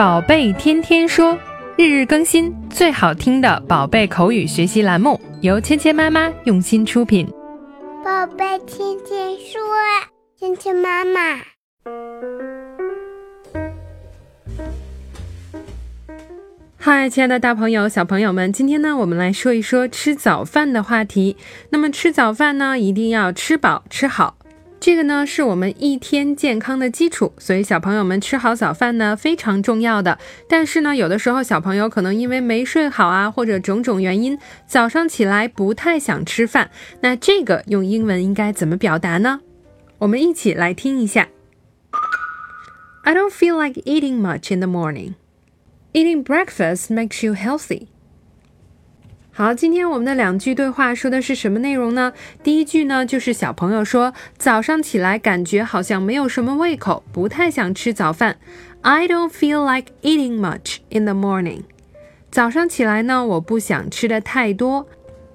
宝贝天天说，日日更新，最好听的宝贝口语学习栏目，由芊芊妈妈用心出品。宝贝天天说，芊芊妈妈。嗨，亲爱的大朋友、小朋友们，今天呢，我们来说一说吃早饭的话题。那么吃早饭呢，一定要吃饱吃好。这个呢是我们一天健康的基础，所以小朋友们吃好早饭呢非常重要的。但是呢，有的时候小朋友可能因为没睡好啊，或者种种原因，早上起来不太想吃饭。那这个用英文应该怎么表达呢？我们一起来听一下。I don't feel like eating much in the morning. Eating breakfast makes you healthy. 好，今天我们的两句对话说的是什么内容呢？第一句呢，就是小朋友说早上起来感觉好像没有什么胃口，不太想吃早饭。I don't feel like eating much in the morning。早上起来呢，我不想吃的太多。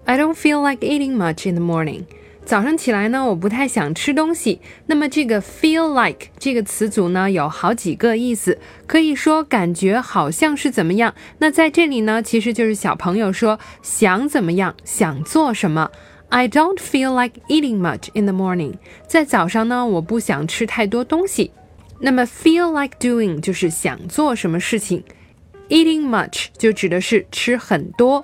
I don't feel like eating much in the morning。早上起来呢，我不太想吃东西。那么这个 feel like 这个词组呢，有好几个意思，可以说感觉好像是怎么样。那在这里呢，其实就是小朋友说想怎么样，想做什么。I don't feel like eating much in the morning。在早上呢，我不想吃太多东西。那么 feel like doing 就是想做什么事情，eating much 就指的是吃很多。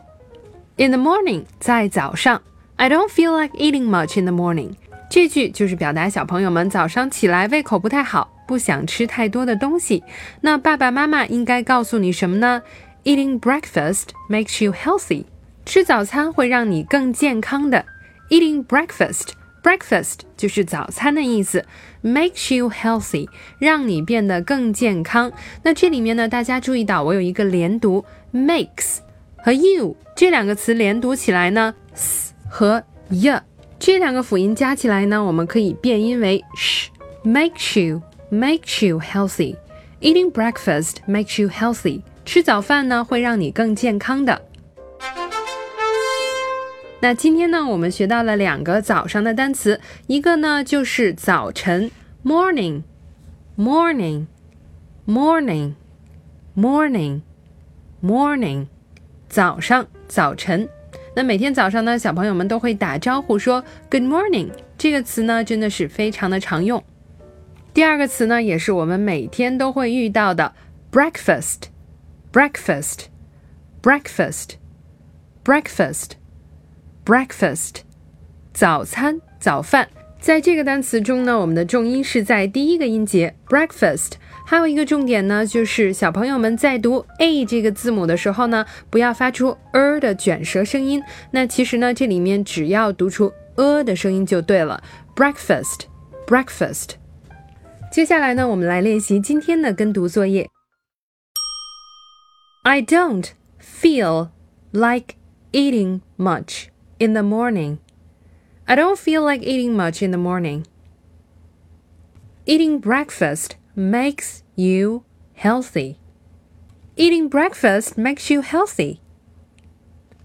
In the morning，在早上。I don't feel like eating much in the morning。这句就是表达小朋友们早上起来胃口不太好，不想吃太多的东西。那爸爸妈妈应该告诉你什么呢？Eating breakfast makes you healthy。吃早餐会让你更健康的。Eating breakfast，breakfast 就是早餐的意思，makes you healthy，让你变得更健康。那这里面呢，大家注意到我有一个连读，makes 和 you 这两个词连读起来呢。和 y 这两个辅音加起来呢，我们可以变音为 sh，makes you makes you healthy。Eating breakfast makes you healthy。吃早饭呢，会让你更健康的。那今天呢，我们学到了两个早上的单词，一个呢就是早晨 morning，morning，morning，morning，morning，早上，早晨。那每天早上呢，小朋友们都会打招呼说 “Good morning”，这个词呢真的是非常的常用。第二个词呢，也是我们每天都会遇到的 “breakfast”，breakfast，breakfast，breakfast，breakfast，早餐、早饭。在这个单词中呢，我们的重音是在第一个音节 “breakfast”。还有一个重点呢，就是小朋友们在读 a 这个字母的时候呢，不要发出 er 的卷舌声音。那其实呢，这里面只要读出 a 的声音就对了。breakfast，breakfast。接下来呢，我们来练习今天的跟读作业。I don't feel like eating much in the morning. I don't feel like eating much in the morning. Eating breakfast makes you healthy. Eating breakfast makes you healthy.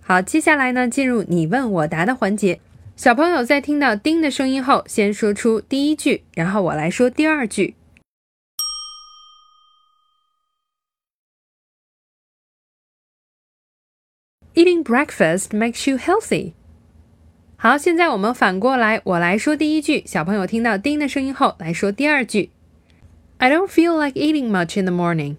好，接下来呢，进入你问我答的环节。小朋友在听到“叮”的声音后，先说出第一句，然后我来说第二句。Eating breakfast makes you healthy. 好，现在我们反过来，我来说第一句，小朋友听到“叮”的声音后，来说第二句。I don't feel like eating much in the morning.